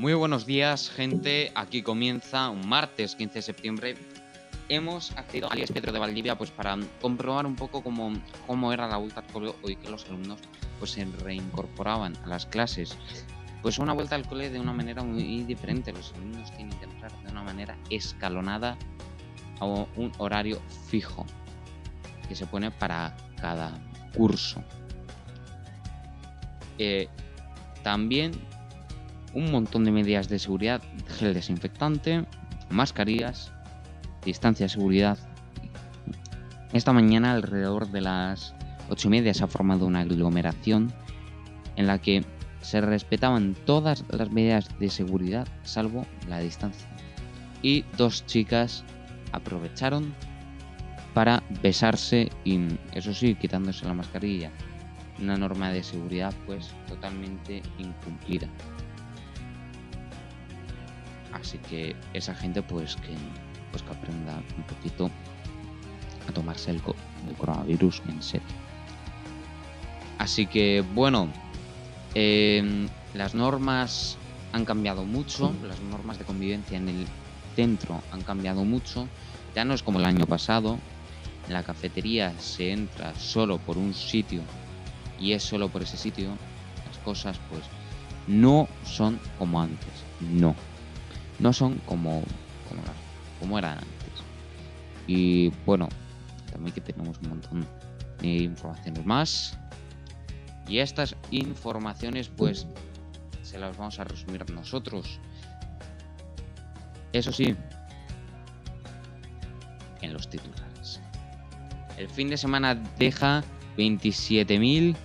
Muy buenos días, gente. Aquí comienza un martes 15 de septiembre. Hemos accedido al Pedro de Valdivia pues para comprobar un poco cómo, cómo era la vuelta al cole hoy que los alumnos pues se reincorporaban a las clases. Pues una vuelta al cole de una manera muy diferente. Los alumnos tienen que entrar de una manera escalonada a un horario fijo que se pone para cada curso. Eh, también un montón de medidas de seguridad, gel desinfectante, mascarillas, distancia de seguridad. Esta mañana alrededor de las ocho y media se ha formado una aglomeración en la que se respetaban todas las medidas de seguridad salvo la distancia. Y dos chicas aprovecharon para besarse y eso sí, quitándose la mascarilla. Una norma de seguridad pues totalmente incumplida. Así que esa gente pues que, pues que aprenda un poquito a tomarse el, coronavirus en serio. Así que bueno, em, las normas han cambiado mucho, las normas de convivencia en el centro han cambiado mucho. Ya no es como el año pasado, en la cafetería se entra solo por un sitio y es solo por ese sitio, las cosas pues no son como antes, no no son como, como, eran antes. Y bueno, también que tenemos un montón de informaciones más. Y estas informaciones pues se las vamos a resumir nosotros. Eso sí, en los titulares. El fin de semana deja 27.000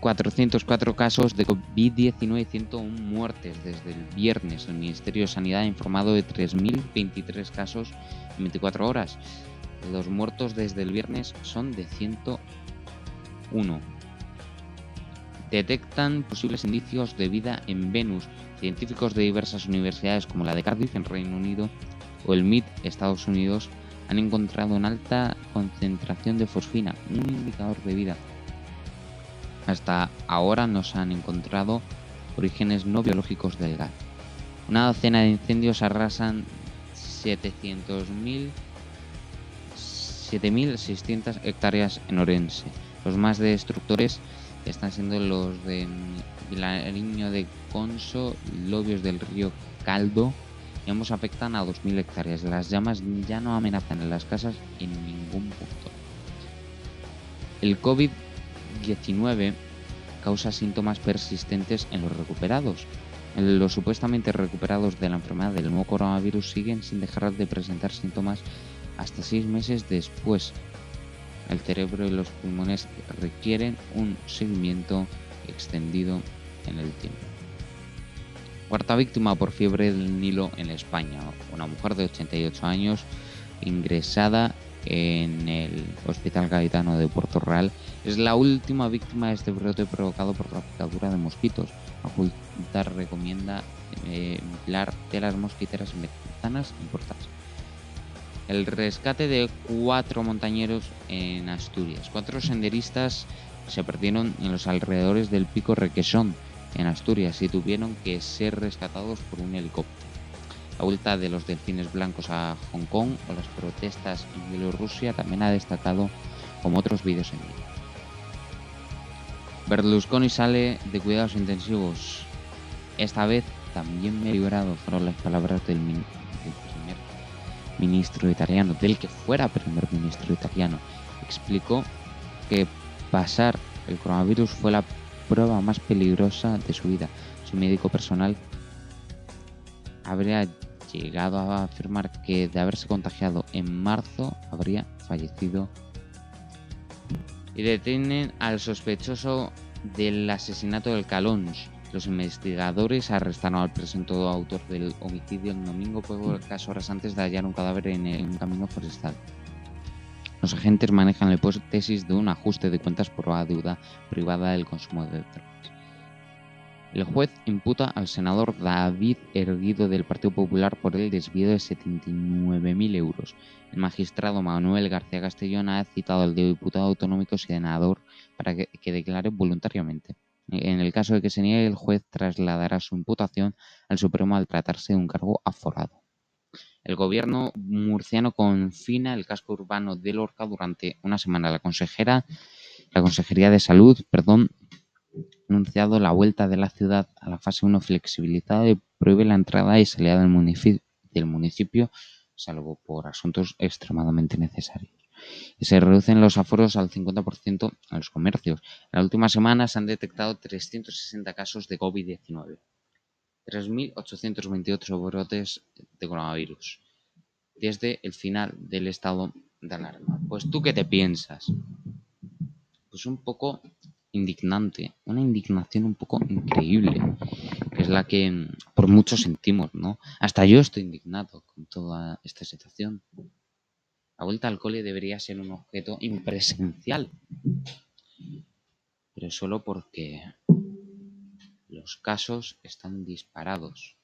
404 casos de COVID-19 y 101 muertes desde el viernes. El Ministerio de Sanidad ha informado de 3.023 casos en 24 horas. Los muertos desde el viernes son de 101. Detectan posibles indicios de vida en Venus. Científicos de diversas universidades como la de Cardiff en Reino Unido o el MIT Estados Unidos han encontrado una alta concentración de fosfina, un indicador de vida. Hasta ahora no se han encontrado orígenes no biológicos del gas. Una docena de incendios arrasan 7.600 hectáreas en Orense. Los más destructores están siendo los de Vilariño de Conso, Lobios del río Caldo, y ambos afectan a 2.000 hectáreas. Las llamas ya no amenazan en las casas en ningún punto. El COVID 19 causa síntomas persistentes en los recuperados. Los supuestamente recuperados de la enfermedad del nuevo coronavirus siguen sin dejar de presentar síntomas hasta seis meses después. El cerebro y los pulmones requieren un seguimiento extendido en el tiempo. Cuarta víctima por fiebre del Nilo en España. Una mujer de 88 años ingresada en el Hospital Gaetano de Puerto Real es la última víctima de este brote provocado por la picadura de mosquitos. La recomienda eh, telas mosquiteras en ventanas y puertas. El rescate de cuatro montañeros en Asturias. Cuatro senderistas se perdieron en los alrededores del pico Requesón, en Asturias, y tuvieron que ser rescatados por un helicóptero la vuelta de los delfines blancos a Hong Kong o las protestas en Bielorrusia también ha destacado como otros vídeos en vídeo. Berlusconi sale de cuidados intensivos. Esta vez también me he librado, fueron las palabras del, primer ministro italiano, del que fuera primer ministro italiano. Explicó que pasar el coronavirus fue la prueba más peligrosa de su vida. Su médico personal habría llegado a afirmar que de haberse contagiado en marzo habría fallecido. Y detienen al sospechoso del asesinato del Calonge. Los investigadores arrestaron al presunto autor del homicidio el domingo pocas horas antes de hallar un cadáver en un camino forestal. Los agentes manejan la hipótesis de un ajuste de cuentas por la deuda privada del consumo de drogas. El juez imputa al senador David Erguido del Partido Popular por el desvío de 79.000 euros. El magistrado Manuel García Castellón ha citado al diputado autonómico senador para que, declare voluntariamente. En el caso de que se niegue, el juez trasladará su imputación al Supremo al tratarse de un cargo aforado. El gobierno murciano confina el casco urbano de Lorca durante una semana. La consejera, la Consejería de Salud, perdón, anunciado la vuelta de la ciudad a la fase 1 flexibilizada y prohíbe la entrada y salida del municipio, salvo por asuntos extremadamente necesarios. Se reducen los aforos al 50% a los comercios. En la última semana se han detectado 360 casos de COVID-19, 3.828 brotes de coronavirus desde el final del estado de alarma. Pues tú qué te piensas? Pues un poco indignante, una indignación un poco increíble, que es la que mm, por muchos sentimos, ¿no? Hasta yo estoy indignado con toda esta situación. La vuelta al cole debería ser un objeto impresencial, pero solo porque los casos están disparados.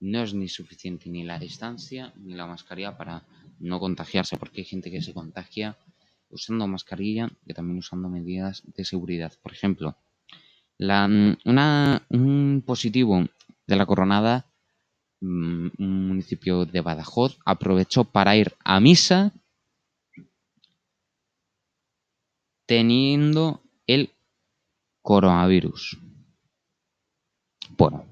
No es ni suficiente ni la distancia ni la mascarilla para no contagiarse, porque hay gente que se contagia usando mascarilla y también usando medidas de seguridad. Por ejemplo, la, una, un positivo de la coronada, mm, un municipio de Badajoz, aprovechó para ir a misa teniendo el coronavirus. Bueno,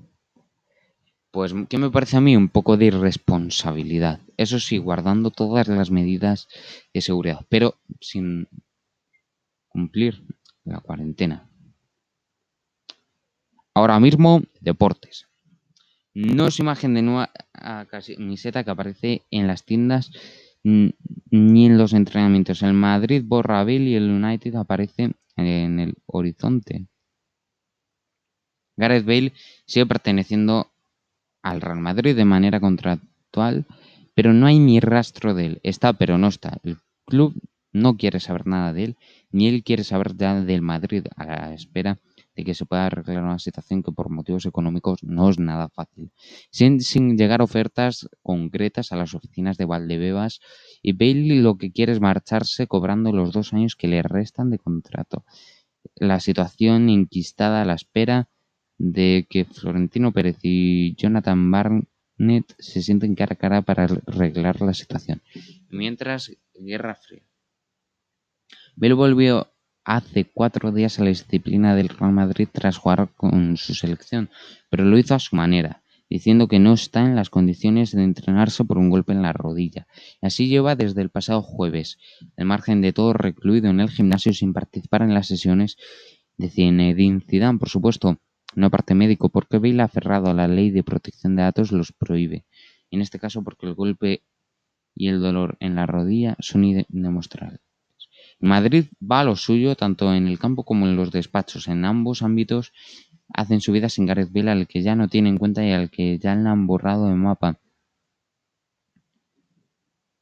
pues ¿qué me parece a mí? Un poco de irresponsabilidad. Eso sí, guardando todas las medidas de seguridad, pero sin cumplir la cuarentena. Ahora mismo, deportes. No es imagen de nueva camiseta que aparece en las tiendas ni en los entrenamientos. El Madrid borra y el United aparece en el horizonte. Gareth Bale sigue perteneciendo al Real Madrid de manera contractual, pero no hay ni rastro de él. Está, pero no está. El club no quiere saber nada de él, ni él quiere saber nada del Madrid a la espera de que se pueda arreglar una situación que por motivos económicos no es nada fácil. Sin, llegar ofertas concretas a las oficinas de Valdebebas y Bailey lo que quiere es marcharse cobrando los dos años que le restan de contrato. La situación enquistada a la espera de que Florentino Pérez y Jonathan Barnett se sienten cara a cara para arreglar la situación. Mientras, Guerra Fría. Bale volvió hace cuatro días a la disciplina del Real Madrid tras jugar con su selección, pero lo hizo a su manera, diciendo que no está en las condiciones de entrenarse por un golpe en la rodilla. Así lleva desde el pasado jueves, al margen de todo recluido en el gimnasio sin participar en las sesiones de Zinedine Zidane, por supuesto no parte médico, porque Bale aferrado a la ley de protección de datos los prohíbe. En este caso porque el golpe y el dolor en la rodilla son indemostrables. Madrid va a lo suyo tanto en el campo como en los despachos. En ambos ámbitos hacen su vida sin Gareth Bale al que ya no tiene en cuenta y al que ya le han borrado de mapa.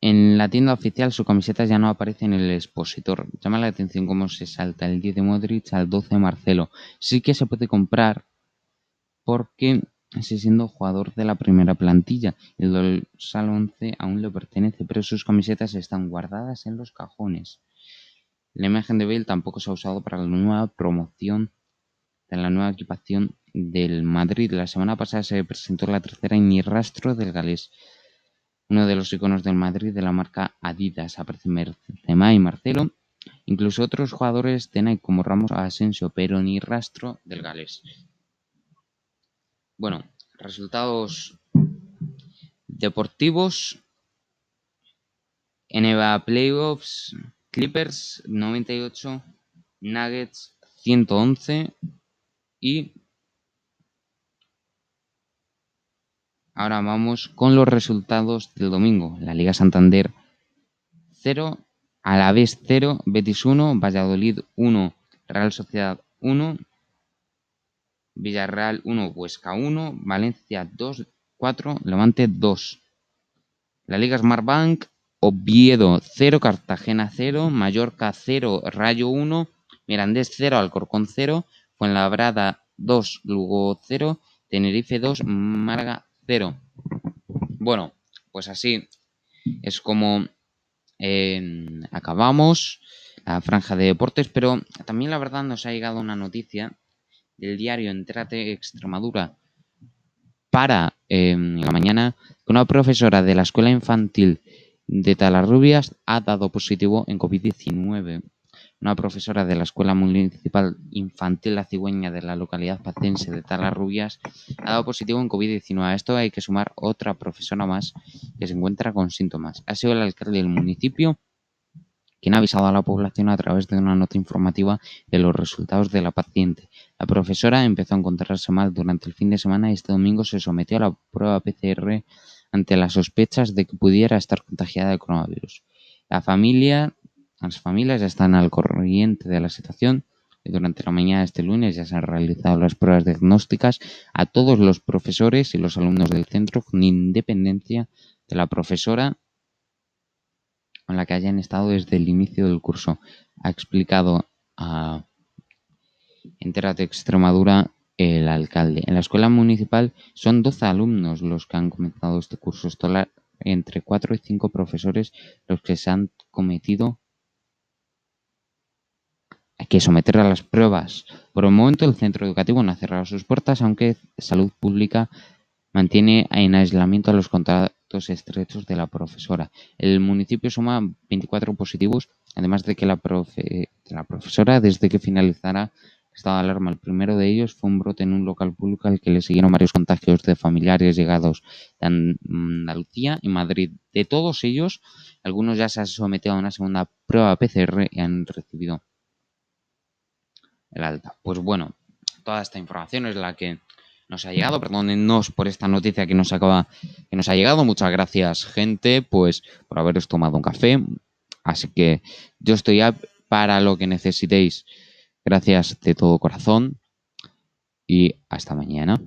En la tienda oficial su camiseta ya no aparece en el expositor. Llama la atención cómo se salta el 10 de Modric al 12 de Marcelo. Sí que se puede comprar porque sigue siendo jugador de la primera plantilla. El dorsal 11 aún le pertenece, pero sus camisetas están guardadas en los cajones. La imagen de Bale tampoco se ha usado para la nueva promoción de la nueva equipación del Madrid. La semana pasada se presentó la tercera y ni rastro del galés uno de los iconos del Madrid de la marca Adidas. Aparecen Benzema y Marcelo, incluso otros jugadores de Nike como Ramos Asensio, pero ni rastro del galés. Bueno, resultados deportivos. NBA Playoffs, Clippers 98, Nuggets 111 y Ahora vamos con los resultados del domingo. La Liga Santander 0, Alavés 0, Betis 1, Valladolid 1, Real Sociedad 1, Villarreal 1, Huesca 1, Valencia 2, 4, Levante 2. La Liga Smartbank, Oviedo 0, Cartagena 0, Mallorca 0, Rayo 1, Mirandés 0, Alcorcón 0, Fuenlabrada 2, Lugo 0, Tenerife 2, Málaga pero, bueno, pues así es como em, acabamos la franja de deportes, pero también la verdad nos ha llegado una noticia del diario Entrate Extremadura para em, la mañana que una profesora de la escuela infantil de Talarrubias ha dado positivo en COVID-19. Una profesora de la Escuela Municipal Infantil La Cigüeña de la localidad pacense de Talarrubias ha dado positivo en COVID-19. A esto hay que sumar otra profesora más que se encuentra con síntomas. Ha sido el alcalde del municipio quien ha avisado a la población a través de una nota informativa de los resultados de la paciente. La profesora empezó a encontrarse mal durante el fin de semana y este domingo se sometió a la prueba PCR ante las sospechas de que pudiera estar contagiada de coronavirus. La familia, las familias ya están al corriente de la situación y durante la mañana de este lunes ya se han realizado las pruebas diagnósticas a todos los profesores y los alumnos del centro con independencia de la profesora con la que hayan estado desde el inicio del curso. Ha explicado a Entérate Extremadura el alcalde. En la escuela municipal son 12 alumnos los que han comenzado este curso escolar, entre 4 y 5 profesores los que se han cometido que someter a las pruebas. Por el momento el centro educativo no ha cerrado sus puertas, aunque Salud Pública mantiene en aislamiento a los contactos estrechos de la profesora. El municipio suma 24 positivos, además de que la, la profesora, desde que finalizara estado de alarma, el primero de ellos fue un brote en un local público al que le siguieron varios contagios de familiares llegados de Andalucía y Madrid. De todos ellos, algunos ya se han sometido a una segunda prueba PCR y han recibido el alta. Pues bueno, toda esta información es la que nos ha llegado. Perdónennos por esta noticia que nos acaba, que nos ha llegado. Muchas gracias, gente, pues por haberos tomado un café. Así que yo estoy para lo que necesitéis. Gracias de todo corazón y hasta mañana.